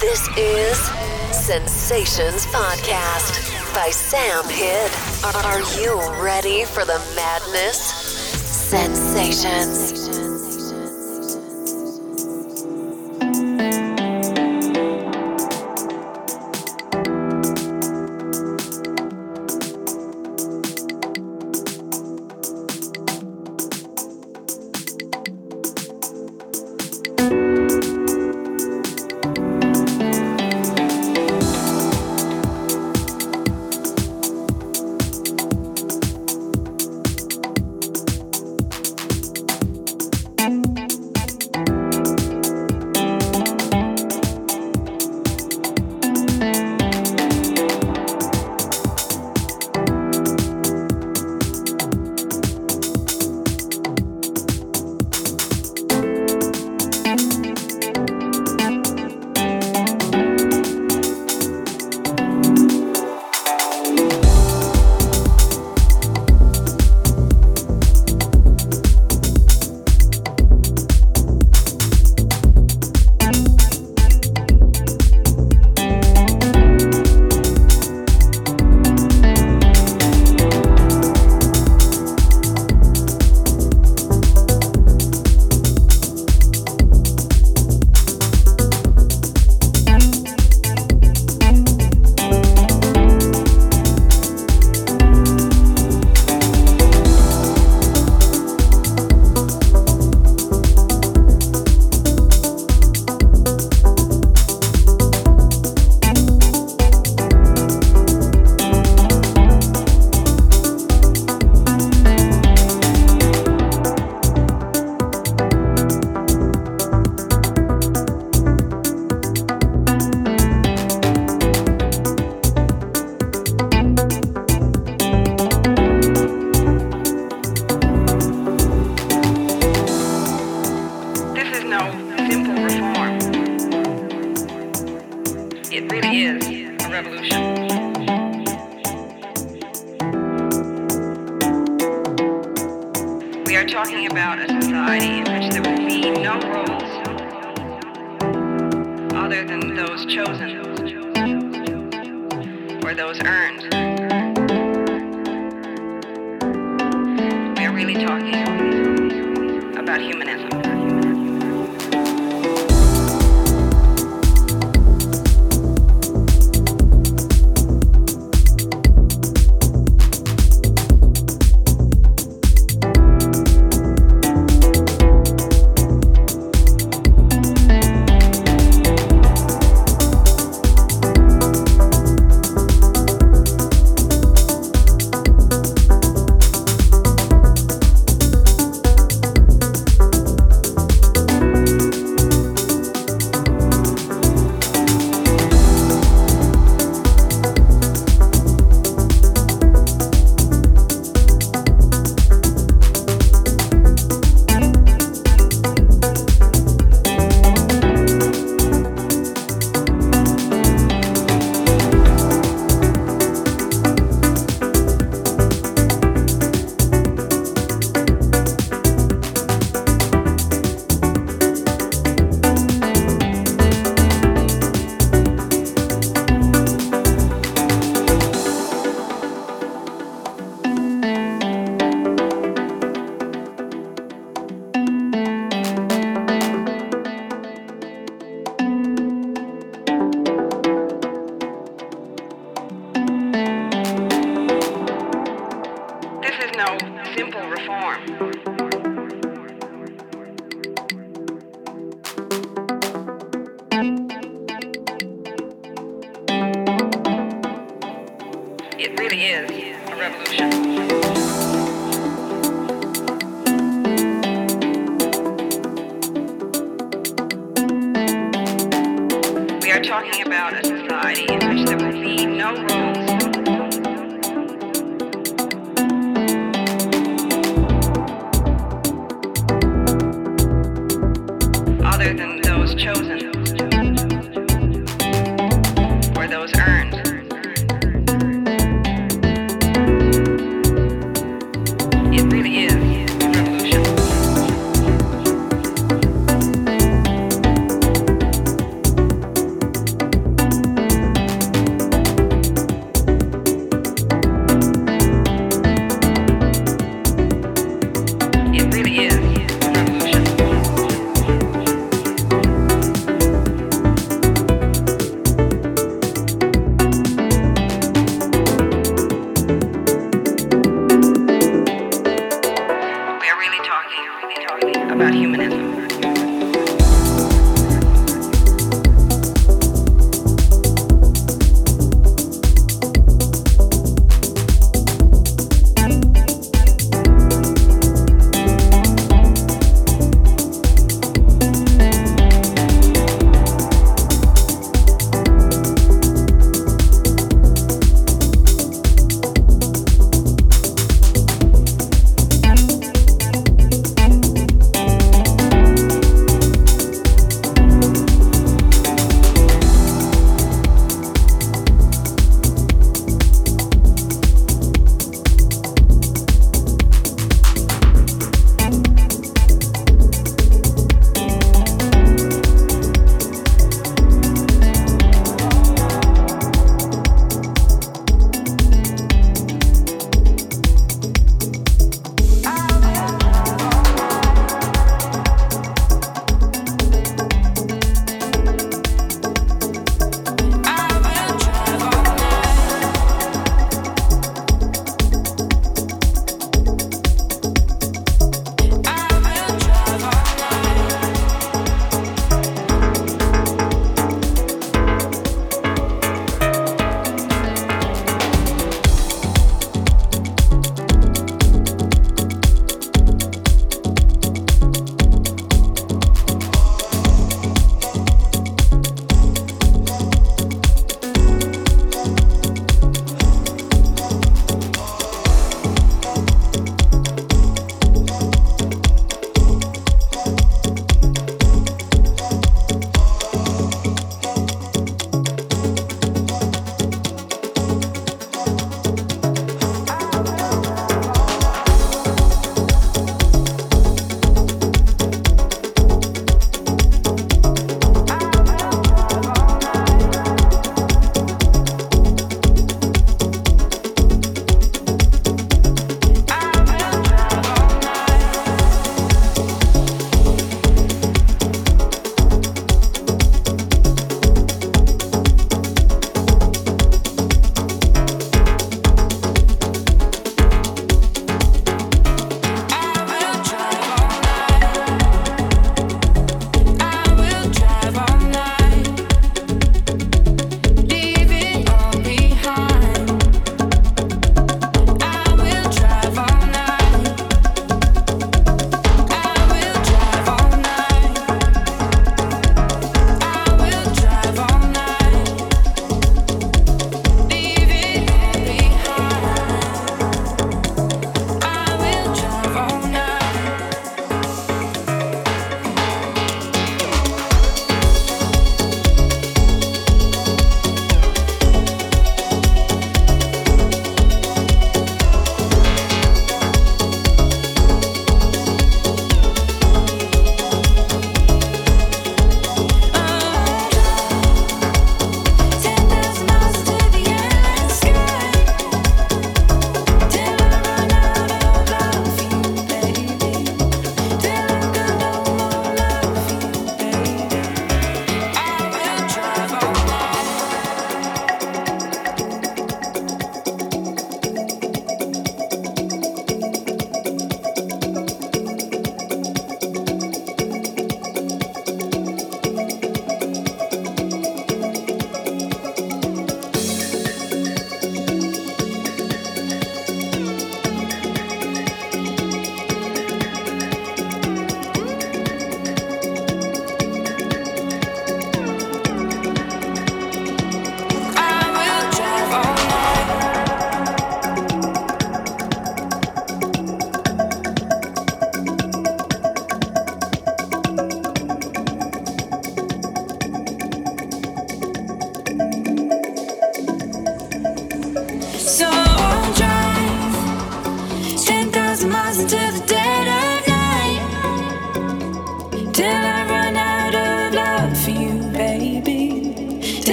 This is Sensations Podcast by Sam Hidd. Are you ready for the madness? Sensations.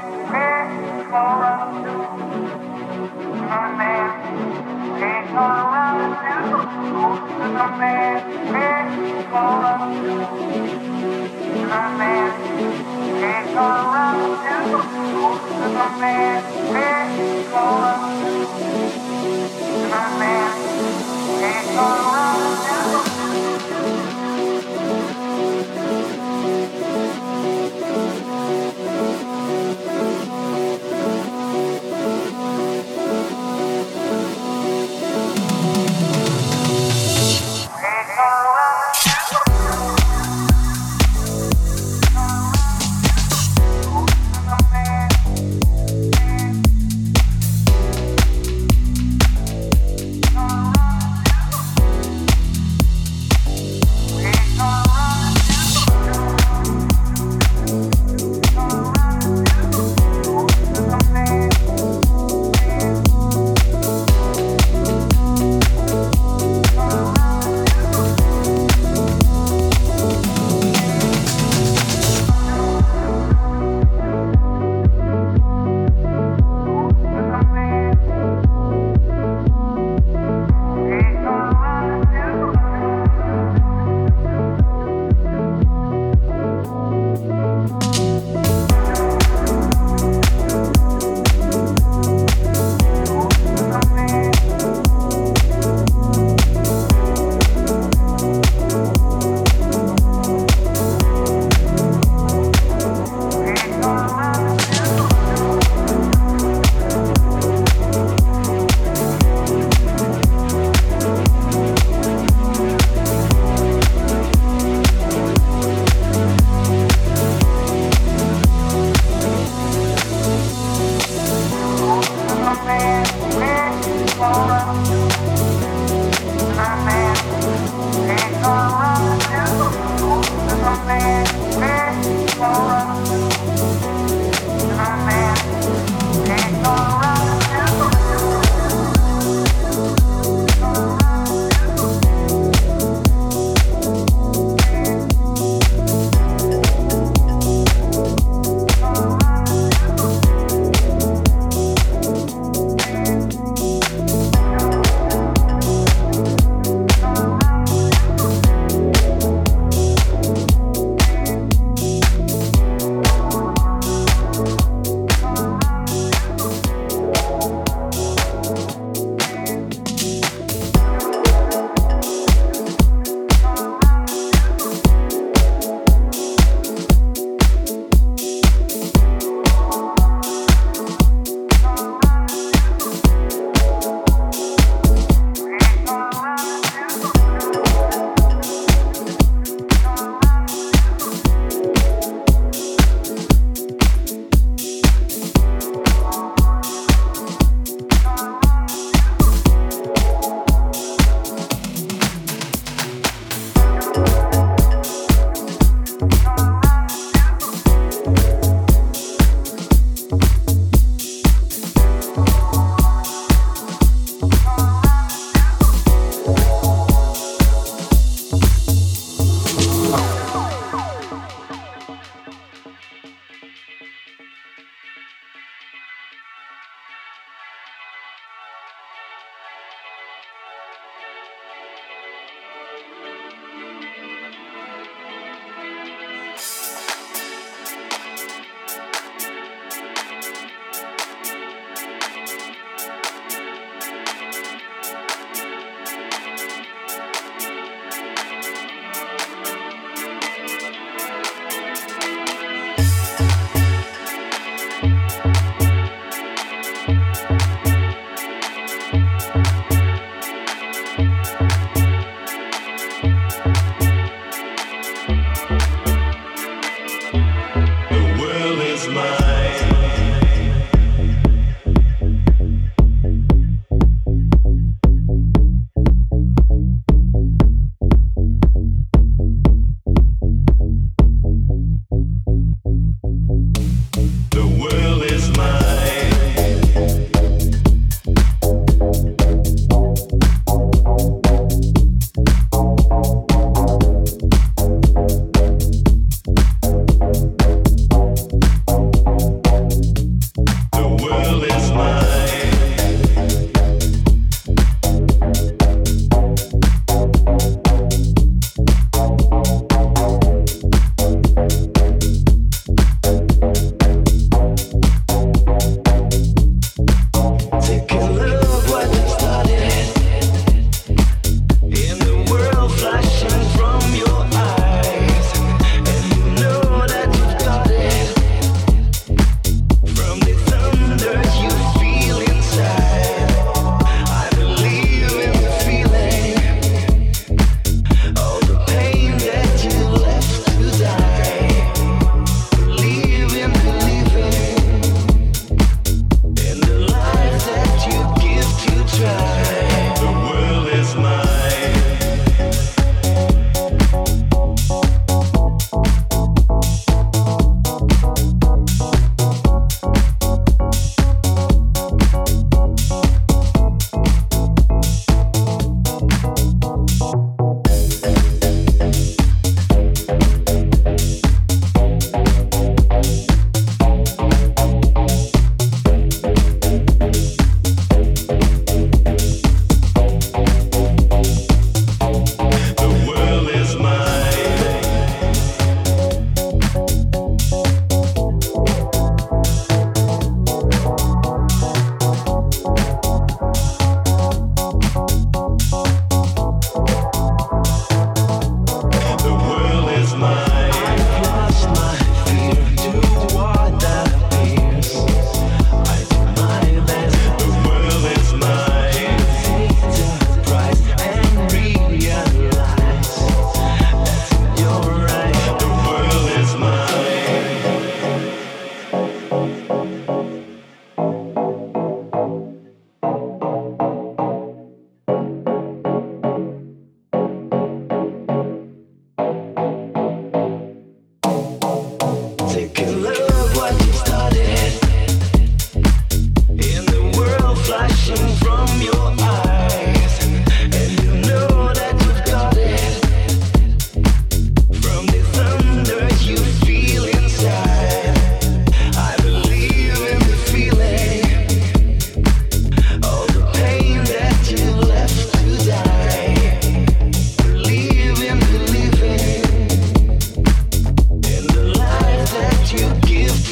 Can't go around.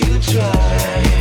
you try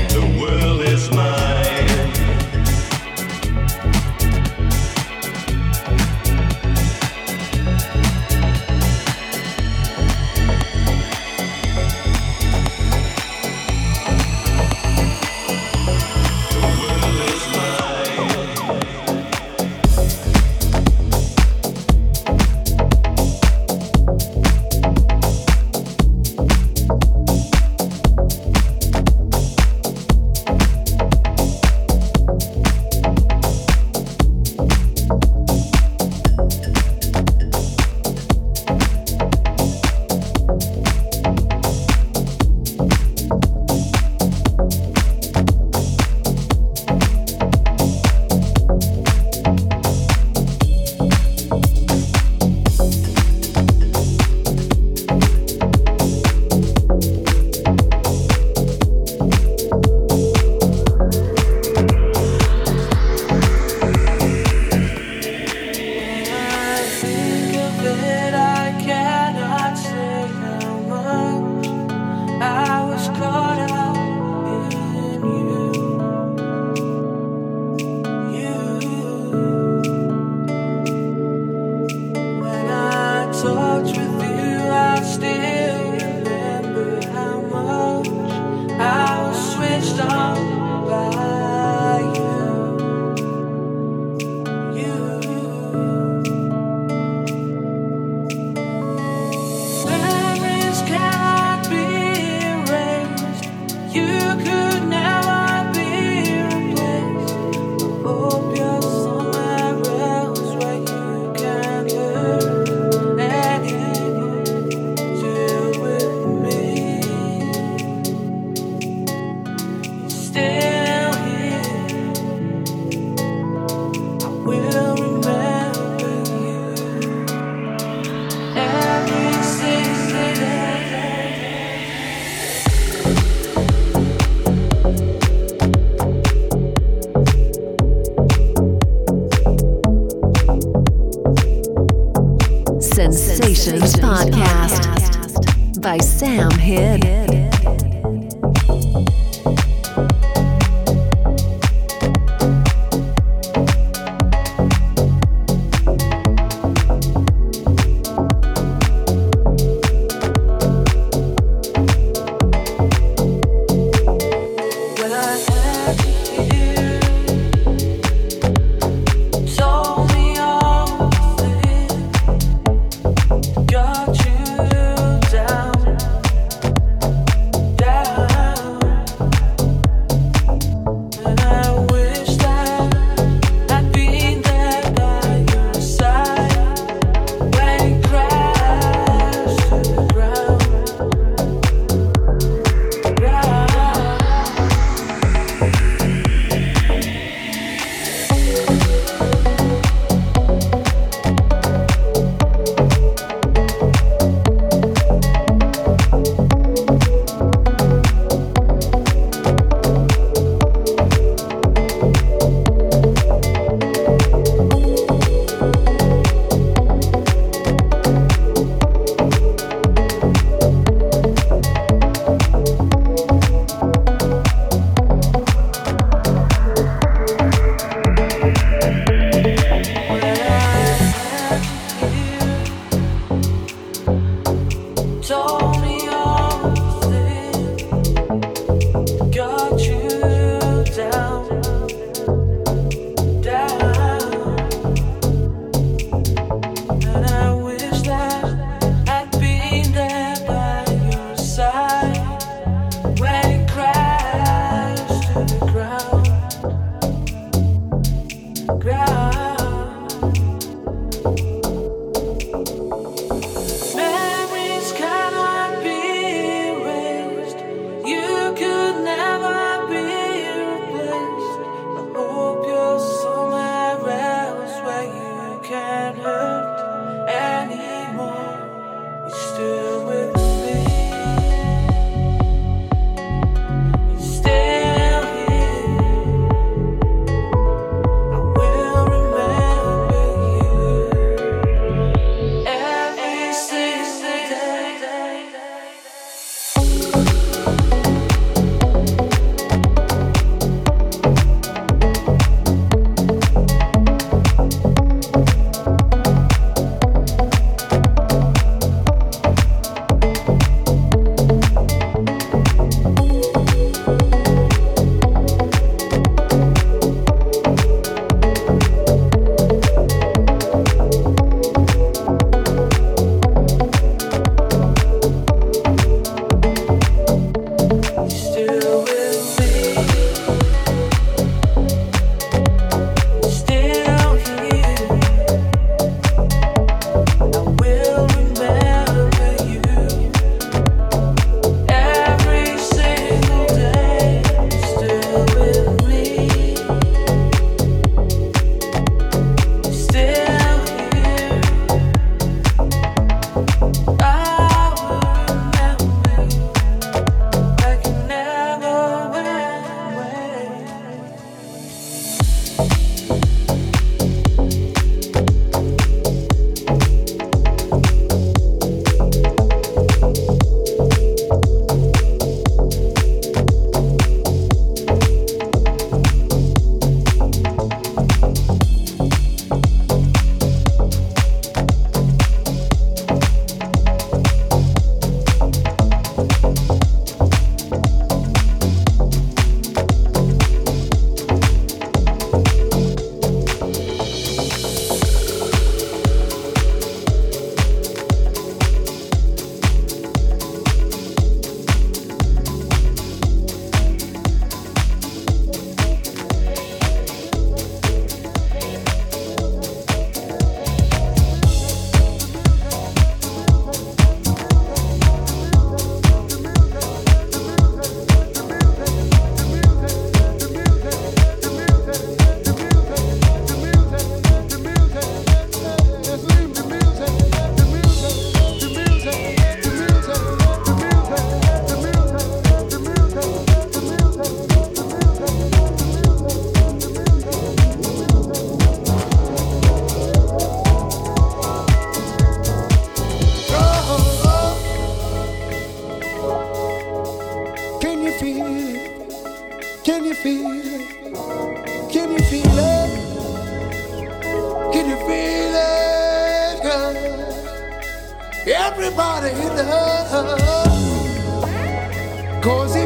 Cause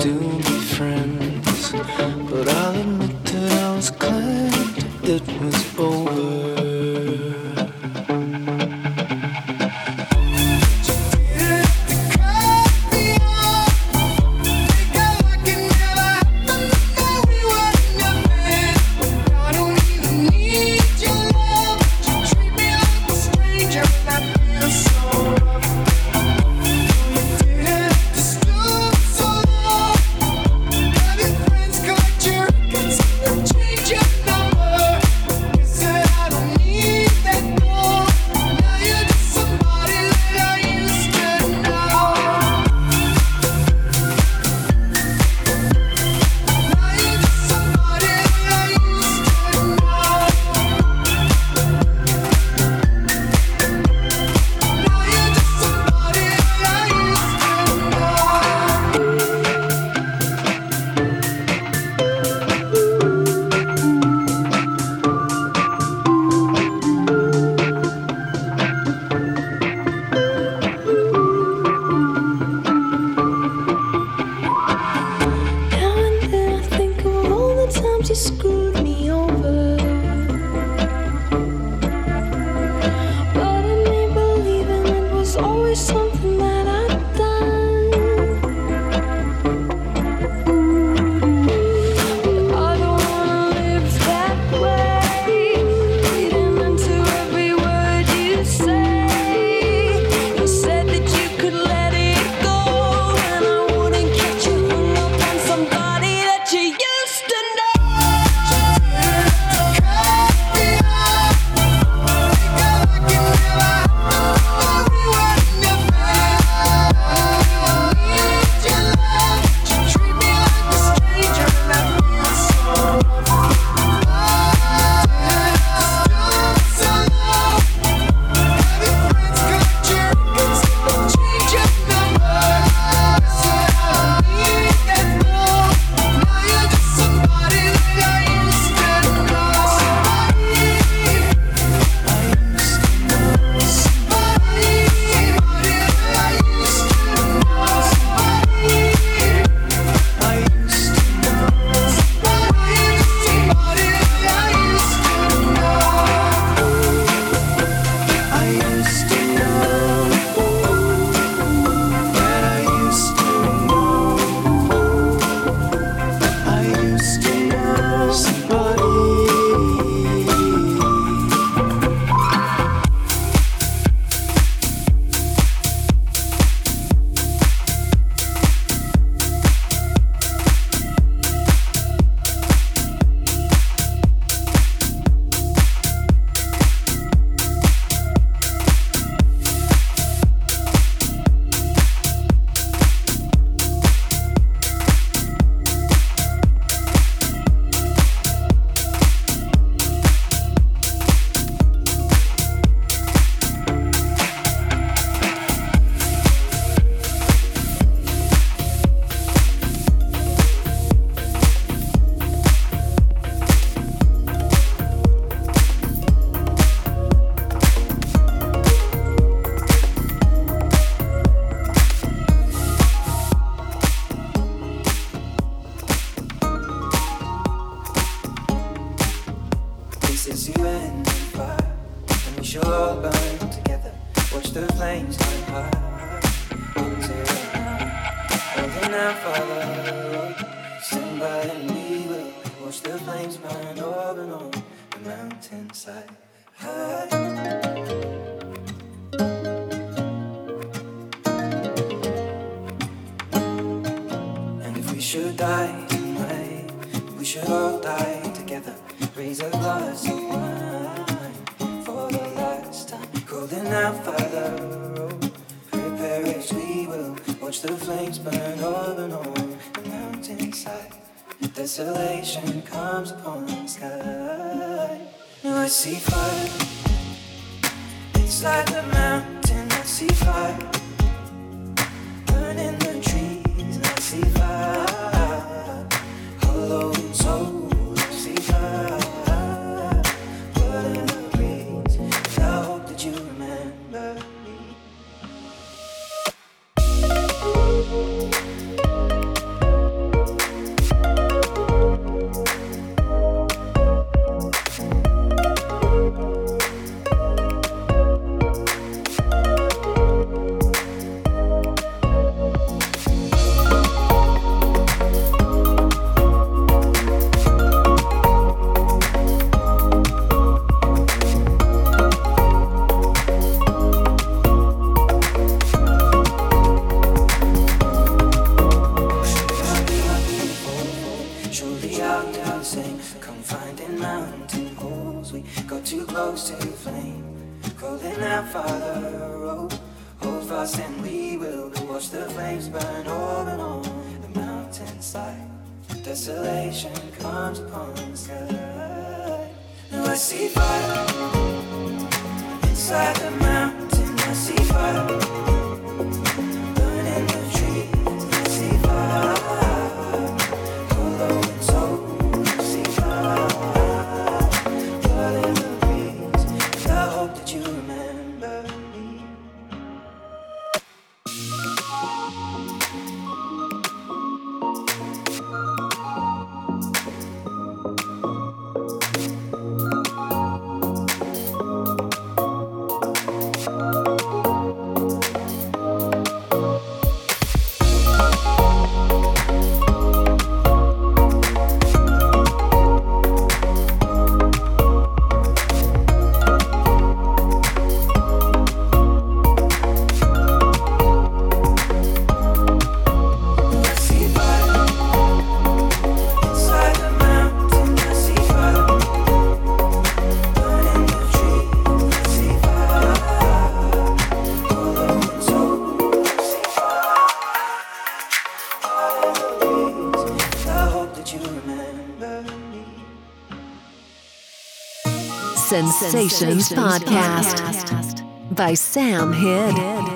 still out to sing. Come finding mountain holes, we got too close to the flame. Calling out, Father, oh, hold fast and we will watch the flames burn over and on the mountainside. Desolation comes upon the sky. Now I see fire inside the mountain. I see fire. Sensations Podcast by Sam Hidd.